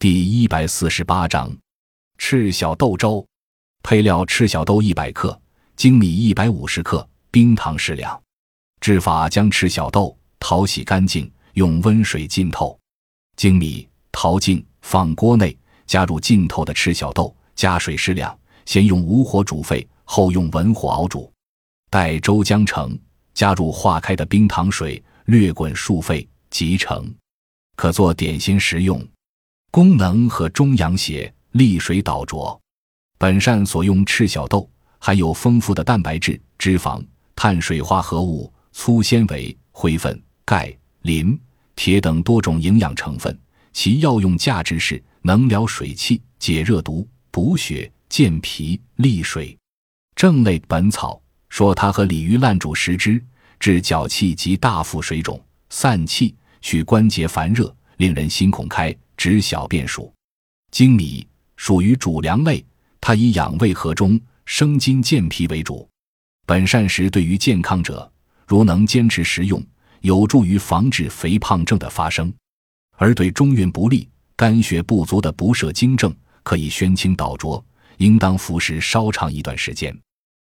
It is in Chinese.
第一百四十八章赤小豆粥。配料：赤小豆一百克，粳米一百五十克，冰糖适量。制法：将赤小豆淘洗干净，用温水浸透。粳米淘净，放锅内，加入浸透的赤小豆，加水适量，先用武火煮沸，后用文火熬煮。待粥将成，加入化开的冰糖水，略滚数沸即成，可做点心食用。功能和中阳血，利水导浊。本膳所用赤小豆含有丰富的蛋白质、脂肪、碳水化合物、粗纤维、灰分、钙、磷、铁等多种营养成分。其药用价值是能疗水气、解热毒、补血、健脾、利水。正类本草说，它和鲤鱼烂煮食之，治脚气及大腹水肿、散气、去关节烦热，令人心孔开。指小便数，粳米属于主粮类，它以养胃和中、生津健脾为主。本膳食对于健康者，如能坚持食用，有助于防治肥胖症的发生；而对中运不利、肝血不足的不摄精症，可以宣清导浊，应当服食稍长一段时间。